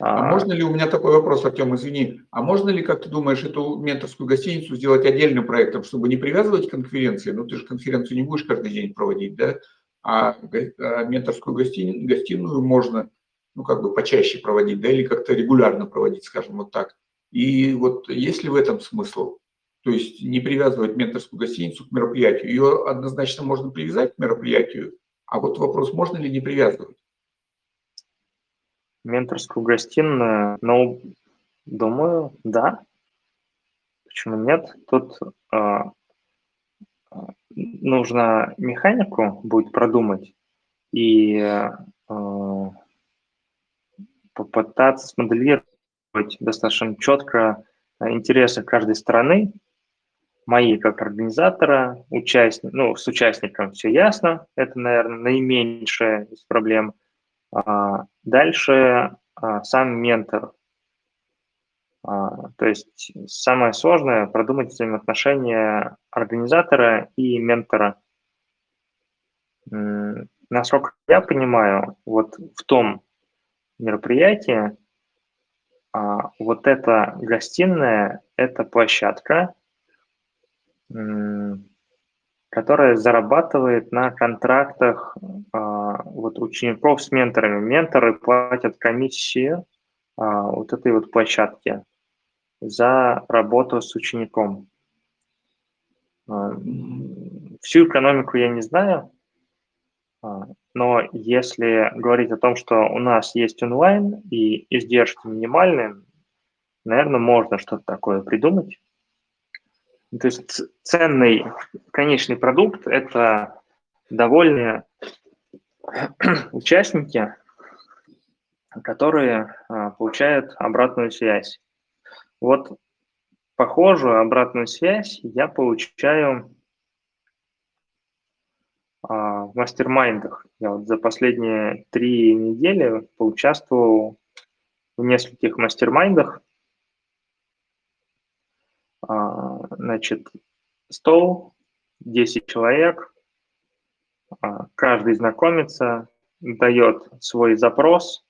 А, а можно ли, у меня такой вопрос, Артем, извини, а можно ли, как ты думаешь, эту менторскую гостиницу сделать отдельным проектом, чтобы не привязывать к конференции? Ну, ты же конференцию не будешь каждый день проводить, да? А, а менторскую гостиницу, гостиную можно, ну, как бы почаще проводить, да, или как-то регулярно проводить, скажем вот так. И вот есть ли в этом смысл? То есть не привязывать менторскую гостиницу к мероприятию. Ее однозначно можно привязать к мероприятию, а вот вопрос, можно ли не привязывать? Менторскую гостиную, ну, думаю, да. Почему нет? Тут э, нужно механику будет продумать и э, попытаться смоделировать достаточно четко интересы каждой стороны, мои как организатора, участник, ну, с участником все ясно, это, наверное, наименьшая из проблем. А, дальше а, сам ментор. А, то есть самое сложное – продумать взаимоотношения организатора и ментора. Насколько я понимаю, вот в том мероприятии вот эта гостиная – это площадка, которая зарабатывает на контрактах вот учеников с менторами. Менторы платят комиссию а, вот этой вот площадке за работу с учеником. А, всю экономику я не знаю, но если говорить о том, что у нас есть онлайн и издержки минимальные, наверное, можно что-то такое придумать. То есть ценный конечный продукт – это довольные (clears throat) участники, которые а, получают обратную связь. Вот похожую обратную связь я получаю а, в мастер-майндах. Я вот за последние три недели поучаствовал в нескольких мастер-майндах, а, значит, стол, 10 человек, каждый знакомится, дает свой запрос,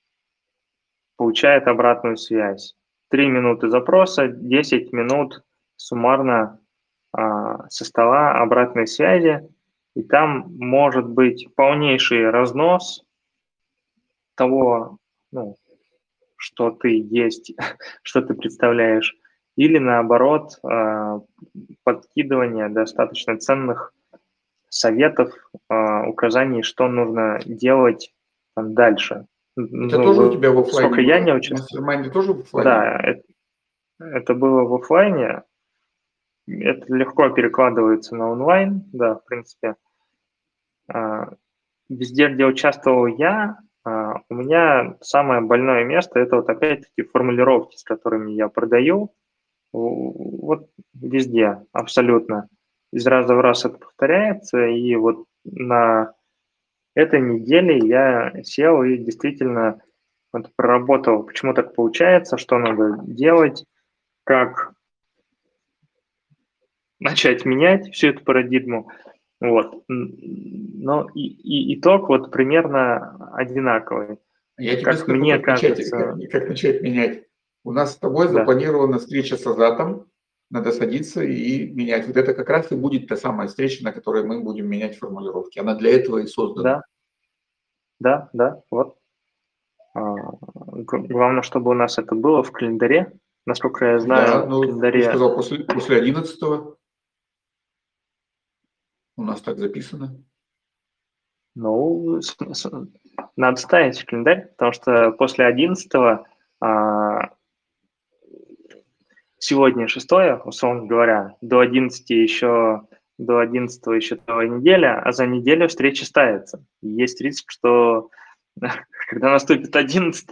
получает обратную связь. 3 минуты запроса, 10 минут суммарно а, со стола обратной связи, и там может быть полнейший разнос того, ну, что ты есть, (laughs) что ты представляешь, или наоборот а, подкидывание достаточно ценных советов, а, указаний, что нужно делать дальше. Это ну, тоже у тебя в офлайне? Сколько я не участвовал. тоже в офлайне? Да, это, это было в офлайне. Это легко перекладывается на онлайн, да, в принципе. А, везде, где участвовал я, у меня самое больное место – это вот опять-таки формулировки, с которыми я продаю, вот везде, абсолютно. Из раза в раз это повторяется, и вот на этой неделе я сел и действительно вот проработал, почему так получается, что надо делать, как начать менять всю эту парадигму. Вот. Но и, и итог вот примерно одинаковый. Я тебе как скажу, мне как кажется... Начать, как, начать менять. У нас с тобой да. запланирована встреча с Азатом надо садиться и менять. Вот это как раз и будет та самая встреча, на которой мы будем менять формулировки. Она для этого и создана. Да, да, да, вот. А, главное, чтобы у нас это было в календаре. Насколько я знаю, да, ну, в календаре... Ты сказал, после, после 11 у нас так записано. Ну, надо ставить в календарь, потому что после 11 а, сегодня шестое, условно говоря, до 11 еще до 11 еще целая неделя, а за неделю встреча ставится. Есть риск, что (laughs) когда наступит 11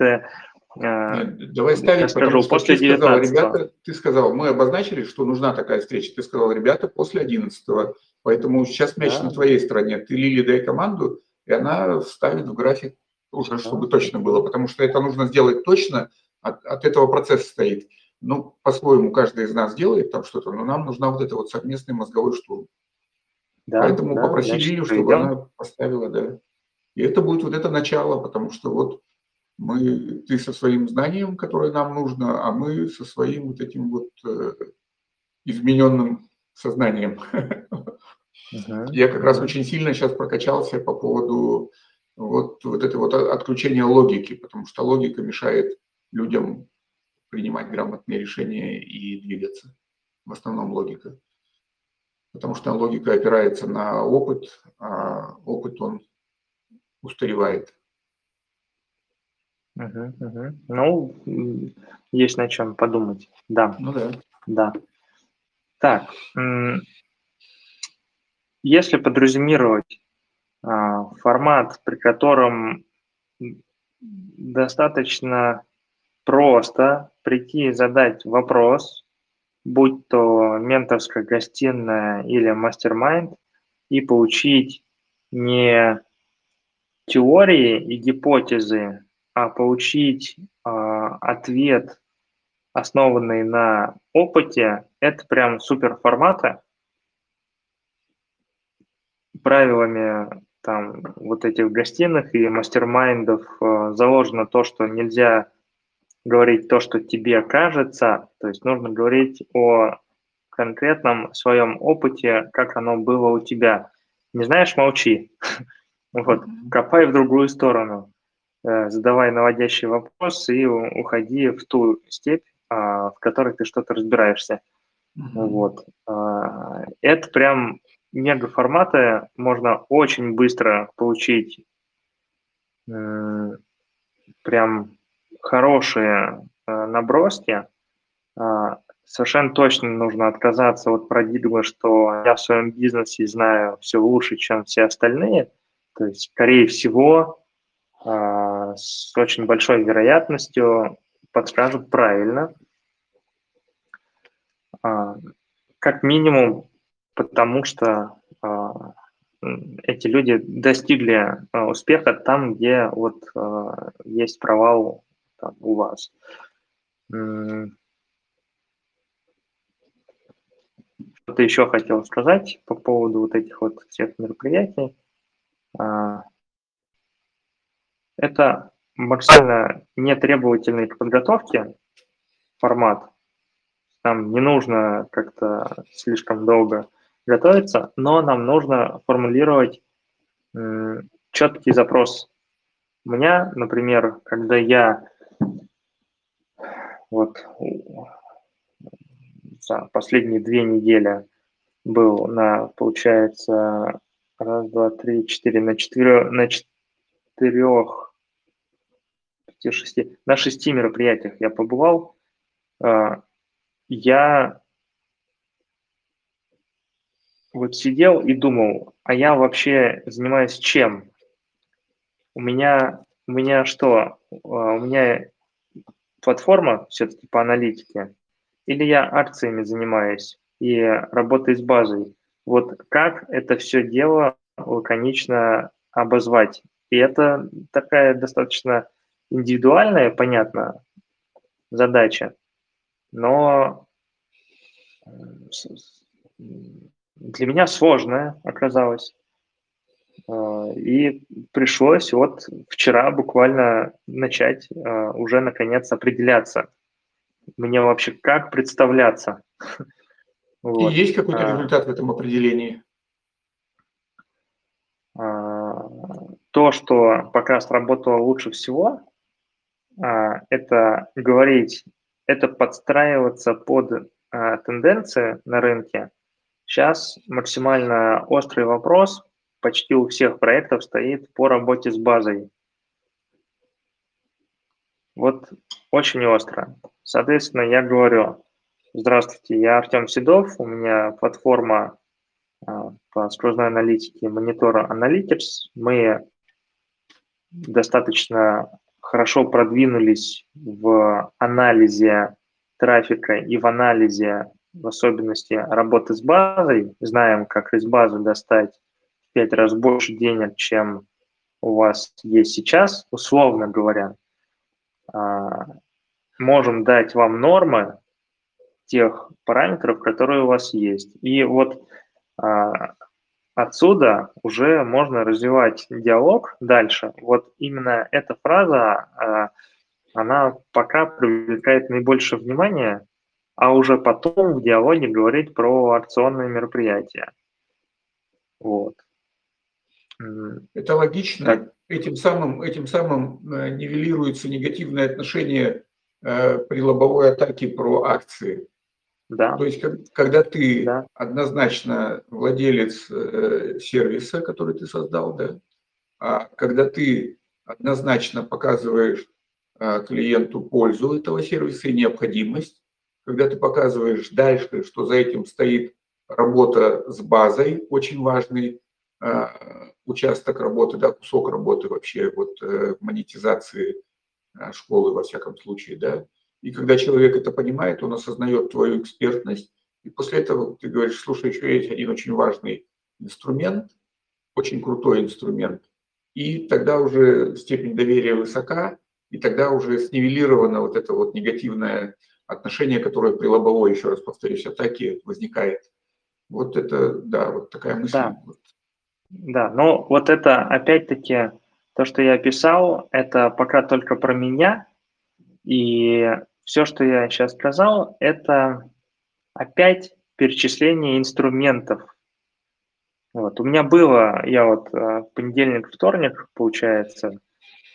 а, Давай ставить, скажу, после ты 19 сказал, ребята, ты сказал, мы обозначили, что нужна такая встреча. Ты сказал, ребята, после 11 Поэтому сейчас мяч да. на твоей стороне. Ты Лили дай команду, и она вставит в график уже, чтобы точно было. Потому что это нужно сделать точно, от, от этого процесс стоит. Ну, по-своему каждый из нас делает там что-то, но нам нужна вот эта вот совместный мозговой штурм. Да, Поэтому да, попроси Лилию, чтобы придем. она поставила, да. И это будет вот это начало, потому что вот мы, ты со своим знанием, которое нам нужно, а мы со своим вот этим вот э, измененным сознанием. Uh-huh. Я как раз очень сильно сейчас прокачался по поводу вот, вот этого вот отключения логики, потому что логика мешает людям принимать грамотные решения и двигаться. В основном логика. Потому что логика опирается на опыт, а опыт он устаревает. Угу, угу. Ну, есть на чем подумать. Да. Ну да. Да. Так, если подразумировать а, формат, при котором достаточно просто прийти и задать вопрос, будь то менторская гостиная или мастер-майнд, и получить не теории и гипотезы, а получить э, ответ, основанный на опыте, это прям супер форматы. Правилами там вот этих гостиных и мастер-майндов э, заложено то, что нельзя говорить то, что тебе кажется, то есть нужно говорить о конкретном своем опыте, как оно было у тебя. Не знаешь, молчи. (laughs) Вот, копай в другую сторону, э, задавай наводящий вопрос и уходи в ту степь, а, в которой ты что-то разбираешься. Вот. А, это прям мега форматы, можно очень быстро получить прям хорошие э, наброски, а, совершенно точно нужно отказаться от парадигмы, что я в своем бизнесе знаю все лучше, чем все остальные. То есть, скорее всего, а, с очень большой вероятностью подскажут правильно. А, как минимум, потому что эти люди достигли успеха там, где вот есть провал там у вас. Что-то еще хотел сказать по поводу вот этих вот всех мероприятий. А, это максимально нетребовательный к подготовке формат. Нам не нужно как-то слишком долго готовиться, но нам нужно формулировать четкий запрос. У меня, например, когда я вот за последние две недели был на, получается, раз, два, три, четыре, на четырех, на четырех, пяти, шести, на шести мероприятиях я побывал. А, я вот сидел и думал, а я вообще занимаюсь чем? У меня, у меня что? А, у меня платформа все-таки по аналитике, или я акциями занимаюсь и работаю с базой. Вот как это все дело лаконично обозвать? И это такая достаточно индивидуальная, понятно, задача, но для меня сложная оказалась. А, и пришлось вот вчера буквально начать а, уже наконец определяться. Мне вообще как представляться? (laughs) Вот. И есть какой-то а, результат в этом определении? То, что пока сработало лучше всего, это говорить, это подстраиваться под тенденции на рынке. Сейчас максимально острый вопрос почти у всех проектов стоит по работе с базой. Вот очень остро. Соответственно, я говорю, здравствуйте, я Артем Седов, у меня платформа а, по сквозной аналитике монитора Analytics. Мы достаточно хорошо продвинулись в анализе трафика и в анализе, в особенности, работы с базой. Знаем, как из базы достать 5 раз больше денег, чем у вас есть сейчас, условно говоря. А, можем дать вам нормы тех параметров, которые у вас есть. И вот а, отсюда уже можно развивать диалог дальше. Вот именно эта фраза, а, она пока привлекает наибольшее внимание, а уже потом в диалоге говорить про акционные мероприятия. Вот. Это логично. Этим самым, этим самым э, нивелируется негативное отношение э, при лобовой атаке про акции. Да. То есть, когда ты да. однозначно владелец э, сервиса, который ты создал, да, а когда ты однозначно показываешь клиенту пользу этого сервиса и необходимость, когда ты показываешь дальше, что за этим стоит работа с базой, очень важный участок работы, да, кусок работы вообще вот э, монетизации э, школы во всяком случае, да, и когда человек это понимает, он осознает твою экспертность, и после этого ты говоришь, слушай, еще есть один очень важный инструмент, очень крутой инструмент, и тогда уже степень доверия высока, и тогда уже снивелировано вот это вот негативное отношение, которое при лобовой, еще раз повторюсь, атаке возникает. Вот это, да, вот такая мысль. Да, да но вот это опять-таки то, что я описал, это пока только про меня, и все, что я сейчас сказал, это опять перечисление инструментов. Вот. У меня было, я вот э, понедельник, вторник, получается,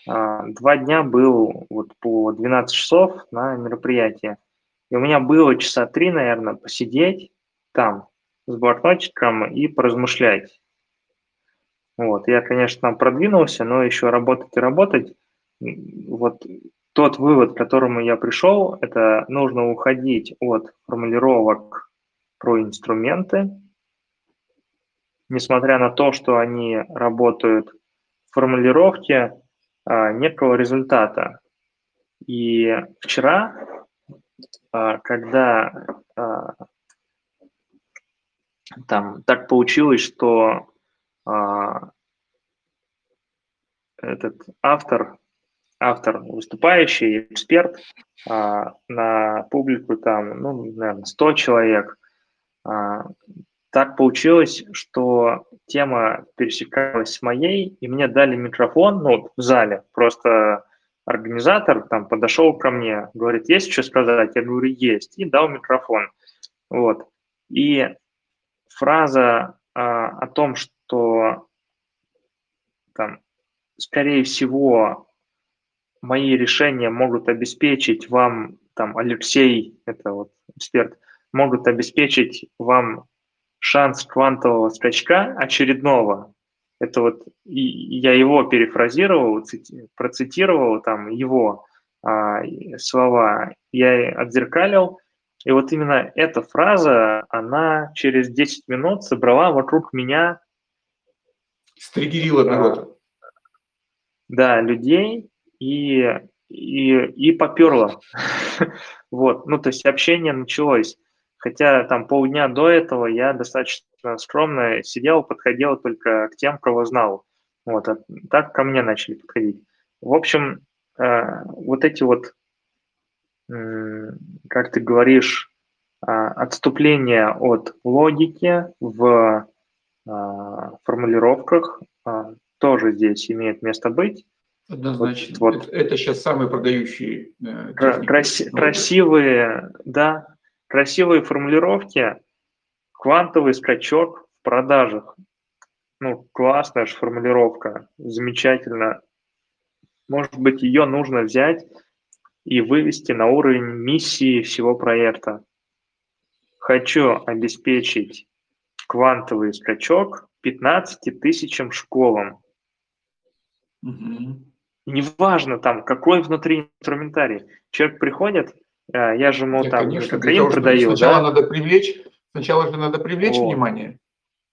а, два дня был вот по 12 часов на мероприятии. И у меня было часа три, наверное, посидеть там с блокнотиком и поразмышлять. Вот. Я, конечно, продвинулся, но еще работать и работать. Вот тот вывод, к которому я пришел, это нужно уходить от формулировок про инструменты, несмотря на то, что они работают в формулировке а, некого результата. И вчера, а, когда а, там так получилось, что а, этот автор автор выступающий, эксперт, а, на публику там, ну, наверное, 100 человек. А, так получилось, что тема пересекалась с моей, и мне дали микрофон, ну, в зале, просто организатор там подошел ко мне, говорит, есть что сказать? Я говорю, есть, и дал микрофон. Вот. И фраза а, о том, что там, скорее всего, мои решения могут обеспечить вам, там, Алексей, это вот эксперт, могут обеспечить вам шанс квантового скачка очередного. Это вот и я его перефразировал, цити, процитировал там его а, слова, я отзеркалил, и вот именно эта фраза, она через 10 минут собрала вокруг меня... Стригерила народ. Да, людей, и, и, и поперло. (laughs) вот, ну, то есть общение началось. Хотя там полдня до этого я достаточно скромно сидел, подходил только к тем, кого знал. Вот, а так ко мне начали подходить. В общем, э, вот эти вот, э, как ты говоришь, э, отступления от логики в формулировках э, тоже здесь имеет место быть. Однозначно. Вот, вот. Это, это сейчас самые продающие. Э, краси, красивые, да, красивые формулировки, квантовый скачок в продажах. Ну, классная же формулировка, замечательно. Может быть, ее нужно взять и вывести на уровень миссии всего проекта. Хочу обеспечить квантовый скачок 15 тысячам школам. Угу. Неважно там, какой внутри инструментарий. Человек приходит, э, я же ему Нет, там конечно, кокаин продаю. Сначала да? надо привлечь, сначала же надо привлечь вот. внимание.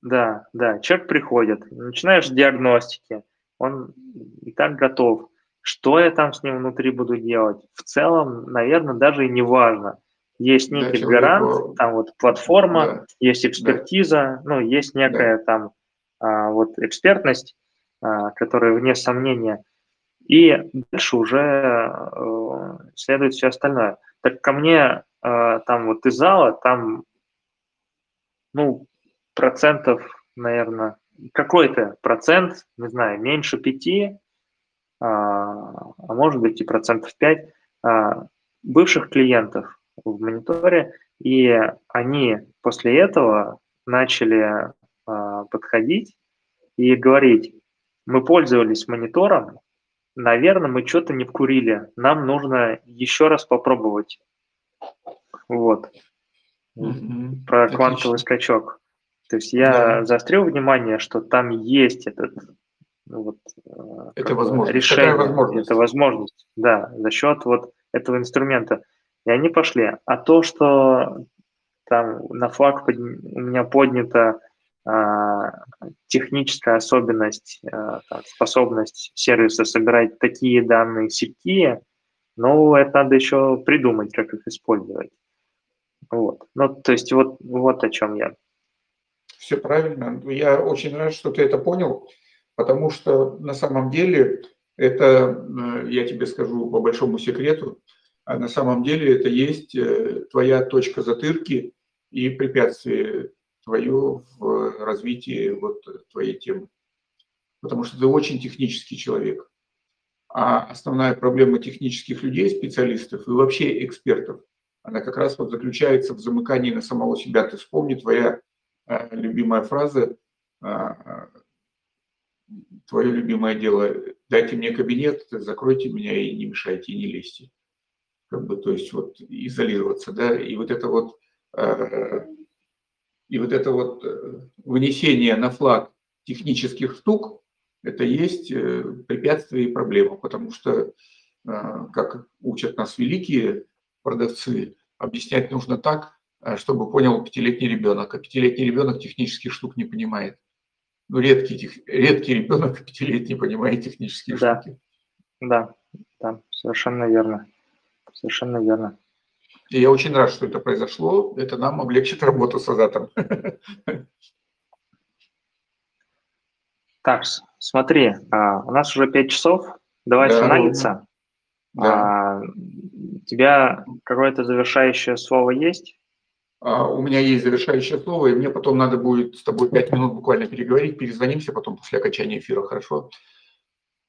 Да, да, человек приходит, начинаешь с диагностики, он и так готов. Что я там с ним внутри буду делать? В целом, наверное, даже и не важно. Есть некий да, гарант, человеку... там вот платформа, да. есть экспертиза, да. ну, есть некая да. там а, вот экспертность, а, которая вне сомнения. И дальше уже а, следует все остальное. Так ко мне а, там вот из зала, там, ну, процентов, наверное, какой-то процент, не знаю, меньше пяти, а, а может быть и процентов 5 а, бывших клиентов в мониторе, и они после этого начали а, подходить и говорить, мы пользовались монитором, наверное, мы что-то не вкурили, нам нужно еще раз попробовать. Вот. Mm-hmm. Про квантовый Отлично. скачок. То есть я да. заострил внимание, что там есть этот ну, вот, э, это возможность. решение, возможность. это возможность, да, за счет вот этого инструмента. И они пошли. А то, что там на флаг под... у меня поднята а, техническая особенность, а, там, способность сервиса собирать такие данные сети, ну, это надо еще придумать, как их использовать. Вот. Ну, то есть вот, вот о чем я. Все правильно. Я очень рад, что ты это понял. Потому что на самом деле это, э, я тебе скажу по большому секрету, а на самом деле это есть э, твоя точка затырки и препятствие твое в развитии вот твоей темы. Потому что ты очень технический человек. А основная проблема технических людей, специалистов и вообще экспертов, она как раз вот заключается в замыкании на самого себя. Ты вспомни, твоя э, любимая фраза твое любимое дело, дайте мне кабинет, закройте меня и не мешайте, и не лезьте. Как бы, то есть вот изолироваться, да, и вот это вот, э, и вот это вот э, вынесение на флаг технических штук, это есть э, препятствие и проблема, потому что, как учат нас великие продавцы, объяснять нужно так, чтобы понял пятилетний ребенок, а пятилетний ребенок технических штук не понимает ну, редкий, редкий ребенок (laughs) пятилетний понимает технические да. штуки. Да, да, совершенно верно. Совершенно верно. И я очень рад, что это произошло. Это нам облегчит работу с Азатом. Так, смотри, а, у нас уже 5 часов. Давай да, финалиться. Да. А, у тебя какое-то завершающее слово есть? А, у меня есть завершающее слово, и мне потом надо будет с тобой пять минут буквально переговорить, перезвонимся потом после окончания эфира, хорошо?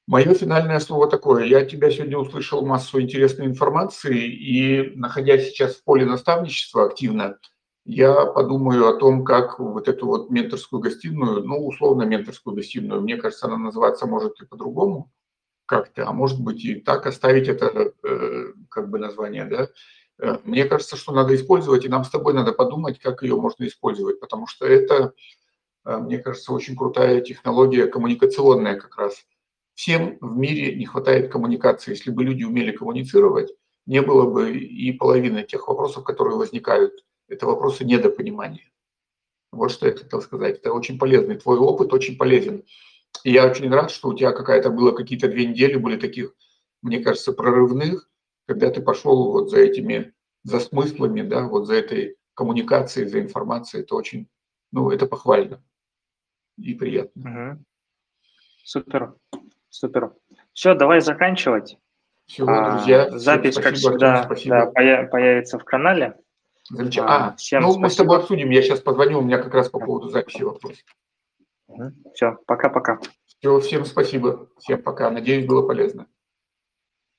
Мое финальное слово такое. Я тебя сегодня услышал массу интересной информации, и находясь сейчас в поле наставничества активно, я подумаю о том, как вот эту вот менторскую гостиную, ну, условно менторскую гостиную, мне кажется, она называться может и по-другому как-то, а может быть и так оставить это э, как бы название, да, Э, мне кажется, что надо использовать, и нам с тобой надо подумать, как ее можно использовать, потому что это, э, мне кажется, очень крутая технология коммуникационная как раз. Всем в мире не хватает коммуникации. Если бы люди умели коммуницировать, не было бы и половины тех вопросов, которые возникают. Это вопросы недопонимания. Вот что я хотел сказать. Это очень полезный. Твой опыт очень полезен. И я очень рад, что у тебя какая-то было какие-то две недели были таких, мне кажется, прорывных, когда ты пошел вот за этими, за смыслами, да, вот за этой коммуникацией, за информацией, это очень, ну, это похвально и приятно. Угу. Супер, супер. Все, давай заканчивать. Все, друзья. А, запись, спасибо, как всегда, спасибо. да, появится в канале. Замечательно. А, всем ну, спасибо. мы с тобой обсудим. Я сейчас позвоню, у меня как раз по поводу записи вопрос. Все, пока-пока. Все, всем спасибо. Всем пока. Надеюсь, было полезно.